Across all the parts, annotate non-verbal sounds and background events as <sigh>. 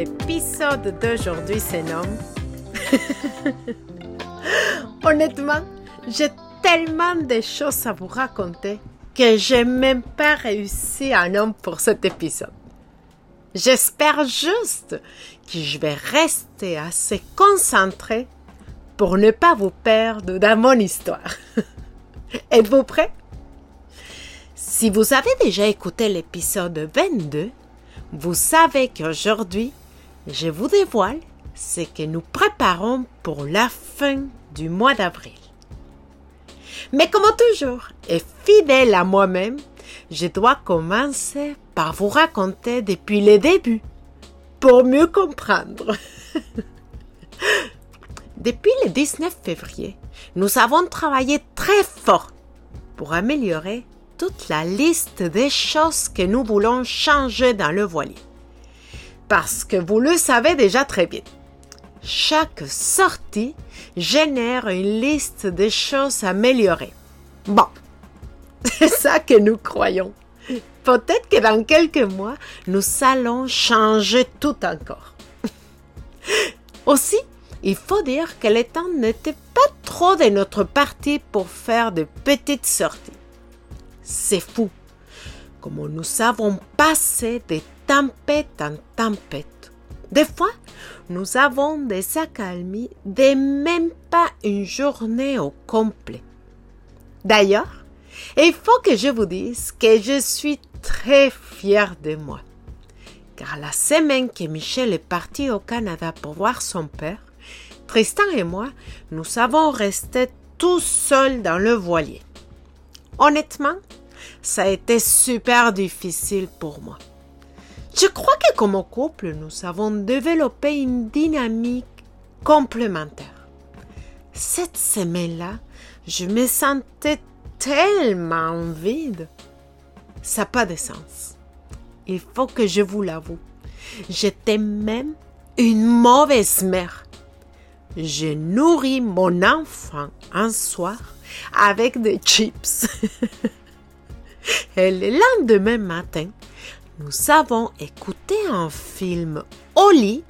L'épisode d'aujourd'hui se nomme <laughs> Honnêtement, j'ai tellement de choses à vous raconter que j'ai même pas réussi un nom pour cet épisode. J'espère juste que je vais rester assez concentré pour ne pas vous perdre dans mon histoire. <laughs> Êtes-vous prêts? Si vous avez déjà écouté l'épisode 22, vous savez qu'aujourd'hui, je vous dévoile ce que nous préparons pour la fin du mois d'avril. Mais comme toujours, et fidèle à moi-même, je dois commencer par vous raconter depuis le début, pour mieux comprendre. <laughs> depuis le 19 février, nous avons travaillé très fort pour améliorer toute la liste des choses que nous voulons changer dans le voilier. Parce que vous le savez déjà très bien, chaque sortie génère une liste de choses améliorées. Bon, <laughs> c'est ça que nous croyons. Peut-être que dans quelques mois, nous allons changer tout encore. <laughs> Aussi, il faut dire que le temps n'était pas trop de notre partie pour faire de petites sorties. C'est fou, comme nous avons passé de tempête en tempête. Des fois, nous avons des accalmies de même pas une journée au complet. D'ailleurs, il faut que je vous dise que je suis très fière de moi. Car la semaine que Michel est parti au Canada pour voir son père, Tristan et moi, nous avons resté tout seuls dans le voilier. Honnêtement, ça a été super difficile pour moi. Je crois que comme couple, nous avons développé une dynamique complémentaire. Cette semaine-là, je me sentais tellement vide. Ça n'a pas de sens. Il faut que je vous l'avoue. J'étais même une mauvaise mère. Je nourris mon enfant un soir avec des chips. <laughs> Et le lendemain matin, nous avons écouté un film au lit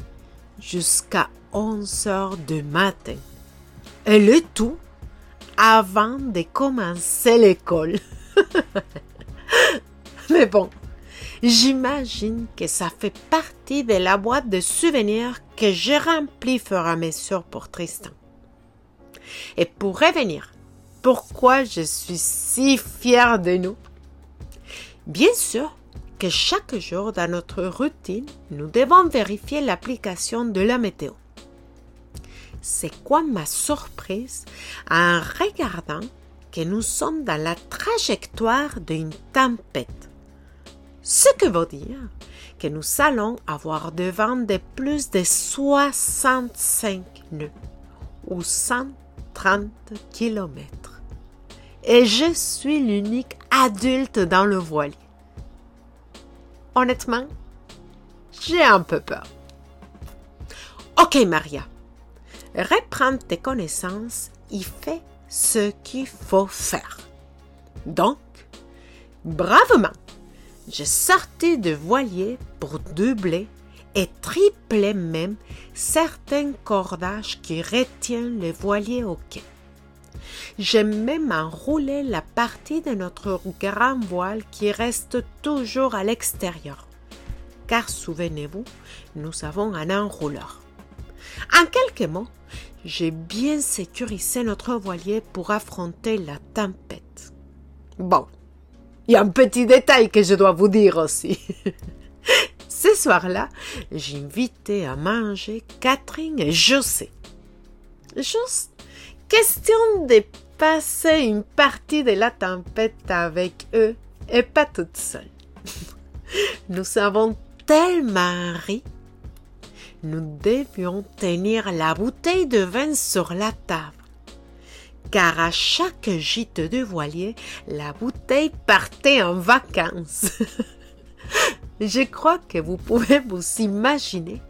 jusqu'à 11 heures du matin. Et le tout avant de commencer l'école. <laughs> Mais bon, j'imagine que ça fait partie de la boîte de souvenirs que j'ai remplie fur et à mesure pour Tristan. Et pour revenir, pourquoi je suis si fière de nous? Bien sûr, que chaque jour dans notre routine, nous devons vérifier l'application de la météo. C'est quoi ma surprise en regardant que nous sommes dans la trajectoire d'une tempête? Ce que veut dire que nous allons avoir devant de plus de 65 nœuds ou 130 kilomètres. Et je suis l'unique adulte dans le voilier honnêtement, j'ai un peu peur. Ok, Maria, reprends tes connaissances et fais ce qu'il faut faire. Donc, bravement, j'ai sorti de voilier pour doubler et tripler même certains cordages qui retiennent les voiliers au quai. J'ai même enroulé la partie de notre grand voile qui reste toujours à l'extérieur. Car souvenez-vous, nous avons un enrouleur. En quelques mots, j'ai bien sécurisé notre voilier pour affronter la tempête. Bon, il y a un petit détail que je dois vous dire aussi. <laughs> Ce soir-là, invité à manger Catherine et José. Juste question de passer une partie de la tempête avec eux et pas toute seule. <laughs> Nous avons tellement ri. nous devions tenir la bouteille de vin sur la table, car à chaque gîte de voilier, la bouteille partait en vacances. <laughs> Je crois que vous pouvez vous imaginer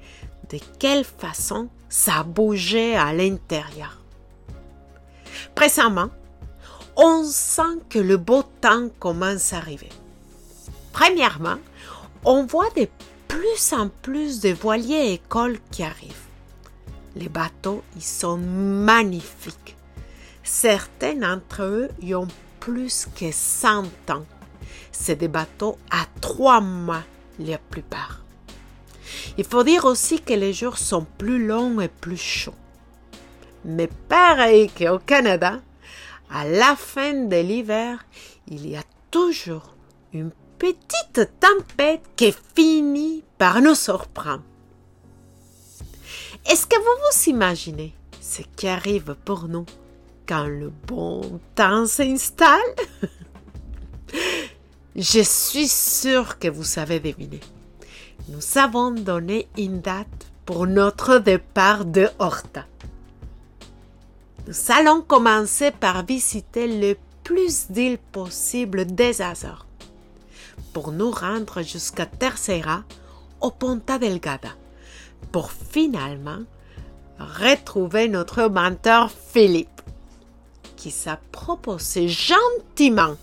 de quelle façon ça bougeait à l'intérieur. Précemment, on sent que le beau temps commence à arriver. Premièrement, on voit de plus en plus de voiliers écoles qui arrivent. Les bateaux, ils sont magnifiques. Certains d'entre eux y ont plus que 100 ans. C'est des bateaux à trois mois, la plupart. Il faut dire aussi que les jours sont plus longs et plus chauds. Mais pareil qu'au Canada, à la fin de l'hiver, il y a toujours une petite tempête qui finit par nous surprendre. Est-ce que vous vous imaginez ce qui arrive pour nous quand le bon temps s'installe? <laughs> Je suis sûre que vous savez deviner. Nous avons donné une date pour notre départ de Horta. Nous allons commencer par visiter le plus d'îles possible des Azores pour nous rendre jusqu'à Terceira, au Ponta Delgada, pour finalement retrouver notre mentor Philippe, qui s'est proposé gentiment,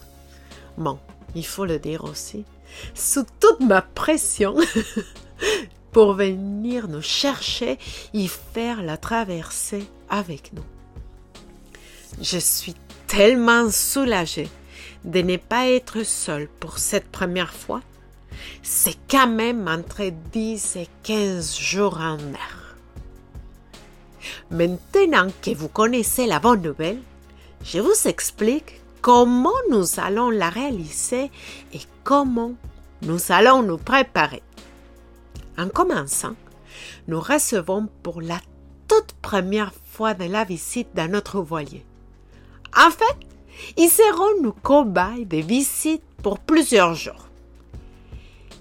bon, il faut le dire aussi, sous toute ma pression, <laughs> pour venir nous chercher et faire la traversée avec nous. Je suis tellement soulagée de ne pas être seule pour cette première fois. C'est quand même entre 10 et 15 jours en mer. Maintenant que vous connaissez la bonne nouvelle, je vous explique comment nous allons la réaliser et comment nous allons nous préparer. En commençant, nous recevons pour la toute première fois de la visite dans notre voilier en fait, ils seront nos cobayes de visite pour plusieurs jours.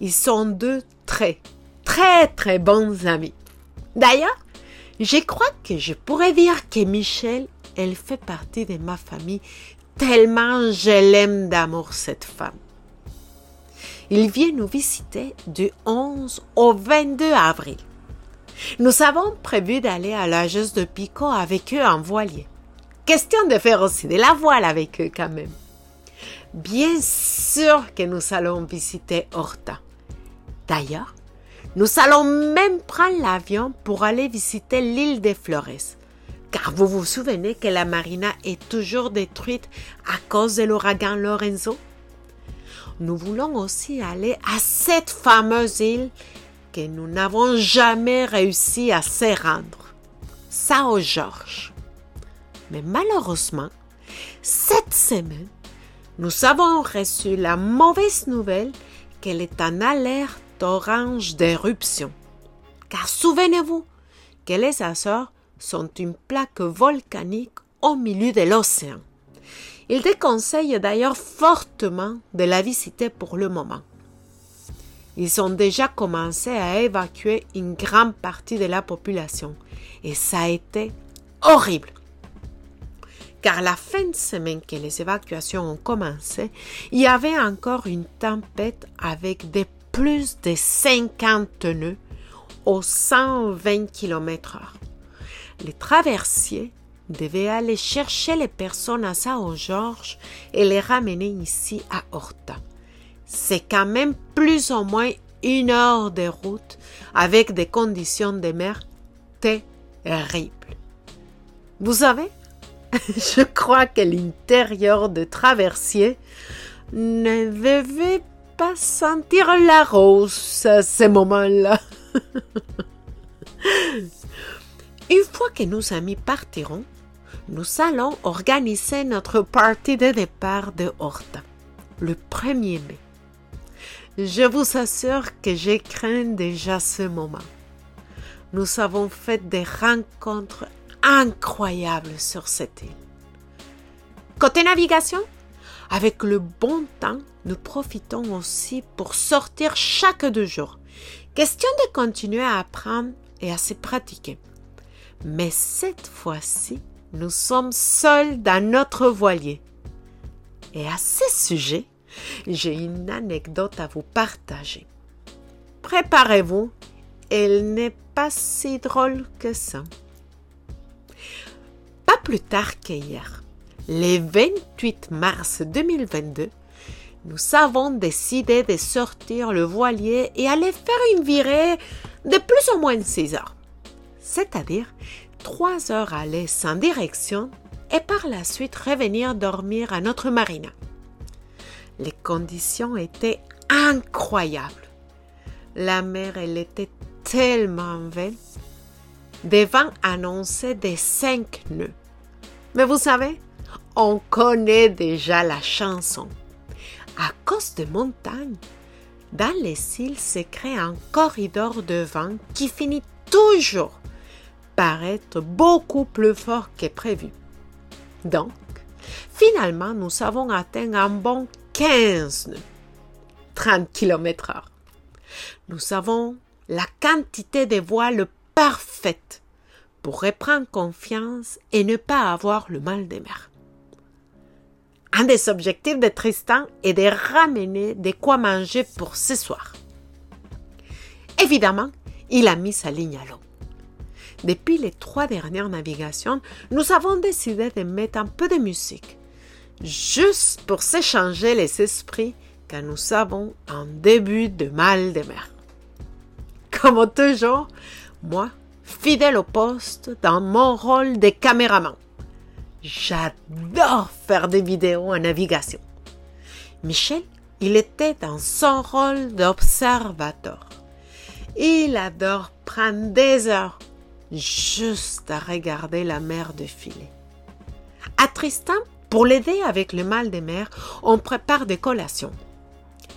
Ils sont deux très, très, très bons amis. D'ailleurs, je crois que je pourrais dire que Michel, elle fait partie de ma famille tellement je l'aime d'amour cette femme. Il vient nous visiter du 11 au 22 avril. Nous avons prévu d'aller à l'âgeuse de Pico avec eux en voilier. Question de faire aussi de la voile avec eux quand même. Bien sûr que nous allons visiter Horta. D'ailleurs, nous allons même prendre l'avion pour aller visiter l'île des Flores. Car vous vous souvenez que la marina est toujours détruite à cause de l'ouragan Lorenzo? Nous voulons aussi aller à cette fameuse île que nous n'avons jamais réussi à se rendre. Sao George. Mais malheureusement, cette semaine, nous avons reçu la mauvaise nouvelle qu'elle est en alerte orange d'éruption. Car souvenez-vous que les Açores sont une plaque volcanique au milieu de l'océan. Il déconseille d'ailleurs fortement de la visiter pour le moment. Ils ont déjà commencé à évacuer une grande partie de la population et ça a été horrible car la fin de semaine que les évacuations ont commencé, il y avait encore une tempête avec des plus de 50 nœuds aux 120 km/h. Les traversiers devaient aller chercher les personnes à Sao-Georges et les ramener ici à Horta. C'est quand même plus ou moins une heure de route avec des conditions de mer terribles. Vous savez, <laughs> je crois que l'intérieur de traversier ne devait pas sentir la rose à ce moment-là. <laughs> Une fois que nos amis partiront, nous allons organiser notre partie de départ de Horta, le 1er mai. Je vous assure que je crains déjà ce moment. Nous avons fait des rencontres incroyable sur cette île. Côté navigation, avec le bon temps, nous profitons aussi pour sortir chaque deux jours. Question de continuer à apprendre et à se pratiquer. Mais cette fois-ci, nous sommes seuls dans notre voilier. Et à ce sujet, j'ai une anecdote à vous partager. Préparez-vous, elle n'est pas si drôle que ça. Pas plus tard qu'hier, le 28 mars 2022, nous avons décidé de sortir le voilier et aller faire une virée de plus ou moins 6 heures. C'est-à-dire 3 heures aller sans direction et par la suite revenir dormir à notre marina. Les conditions étaient incroyables. La mer, elle était tellement belle. Des vents annonçaient des cinq nœuds. Mais vous savez, on connaît déjà la chanson. À cause des montagnes, dans les îles se crée un corridor de vent qui finit toujours par être beaucoup plus fort que prévu. Donc, finalement, nous avons atteint un bon 15 nœuds, 30 km heure. Nous avons la quantité de voiles parfaite pour reprendre confiance et ne pas avoir le mal de mer. Un des objectifs de Tristan est de ramener de quoi manger pour ce soir. Évidemment, il a mis sa ligne à l'eau. Depuis les trois dernières navigations, nous avons décidé de mettre un peu de musique, juste pour s'échanger les esprits quand nous avons un début de mal de mer. Comme toujours, moi, fidèle au poste dans mon rôle de caméraman. J'adore faire des vidéos en navigation. Michel, il était dans son rôle d'observateur. Il adore prendre des heures juste à regarder la mer défiler. À Tristan, pour l'aider avec le mal de mer, on prépare des collations.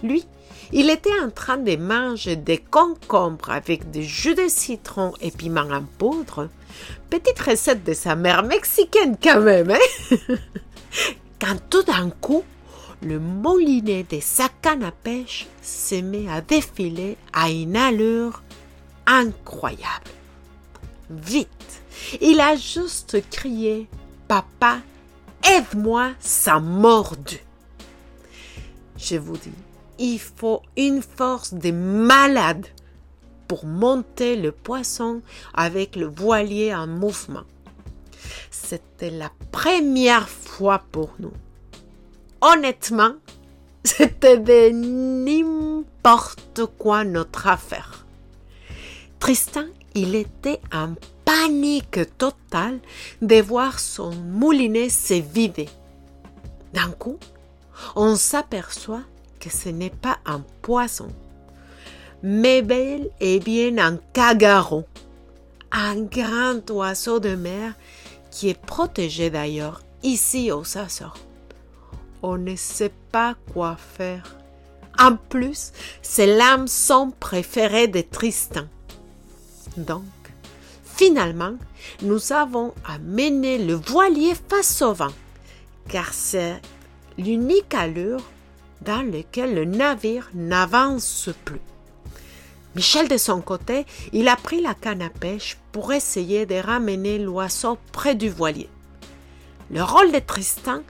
Lui, il était en train de manger des concombres avec des jus de citron et piment en poudre. Petite recette de sa mère mexicaine quand même, hein? <laughs> Quand tout d'un coup, le moulinet de sa canne à pêche se met à défiler à une allure incroyable. Vite, il a juste crié Papa, aide-moi, ça mordu. Je vous dis, il faut une force de malade pour monter le poisson avec le voilier en mouvement. C'était la première fois pour nous. Honnêtement, c'était de n'importe quoi notre affaire. Tristan, il était en panique totale de voir son moulinet se vider. D'un coup, on s'aperçoit que ce n'est pas un poisson, mais bel et bien un cagaron, un grand oiseau de mer qui est protégé d'ailleurs ici aux Açores. On ne sait pas quoi faire. En plus, c'est l'hameçon préféré de Tristan. Donc, finalement, nous avons amené le voilier face au vent, car c'est l'unique allure dans lequel le navire n'avance plus. Michel, de son côté, il a pris la canne à pêche pour essayer de ramener l'oiseau près du voilier. Le rôle de Tristan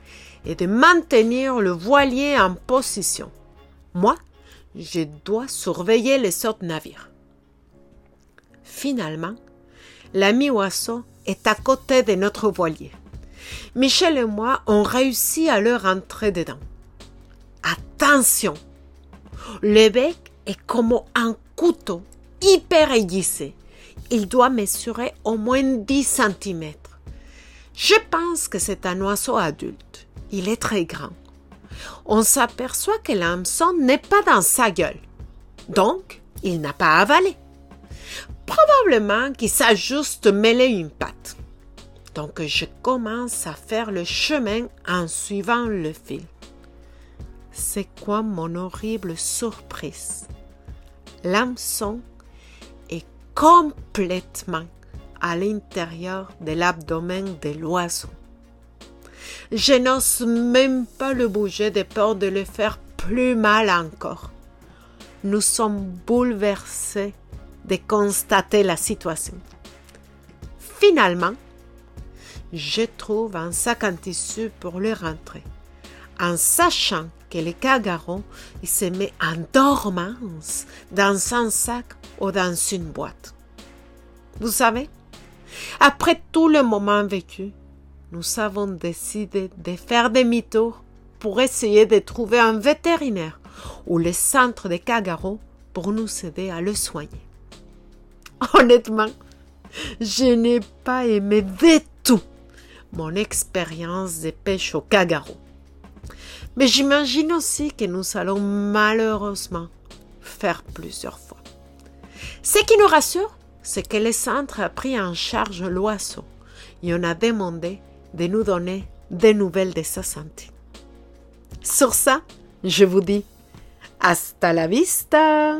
est de maintenir le voilier en position. Moi, je dois surveiller les autres navires. Finalement, l'ami oiseau est à côté de notre voilier. Michel et moi ont réussi à le rentrer dedans. Attention Le bec est comme un couteau hyper aiguisé. Il doit mesurer au moins 10 cm. Je pense que c'est un oiseau adulte. Il est très grand. On s'aperçoit que l'hameçon n'est pas dans sa gueule. Donc, il n'a pas avalé. Probablement qu'il s'ajuste mêler une patte. Donc, je commence à faire le chemin en suivant le fil c'est quoi mon horrible surprise? L'hameçon est complètement à l'intérieur de l'abdomen de l'oiseau. Je n'ose même pas le bouger de peur de le faire plus mal encore. Nous sommes bouleversés de constater la situation. Finalement, je trouve un sac en tissu pour le rentrer, en sachant que le cagaron il se met en dormance dans un sac ou dans une boîte. Vous savez, après tout le moment vécu, nous avons décidé de faire demi-tour pour essayer de trouver un vétérinaire ou le centre de Kagaro pour nous aider à le soigner. <laughs> Honnêtement, je n'ai pas aimé du tout mon expérience de pêche au Kagaro. Mais j'imagine aussi que nous allons malheureusement faire plusieurs fois. Ce qui nous rassure, c'est que le centre a pris en charge l'oiseau et on a demandé de nous donner des nouvelles de sa santé. Sur ça, je vous dis hasta la vista.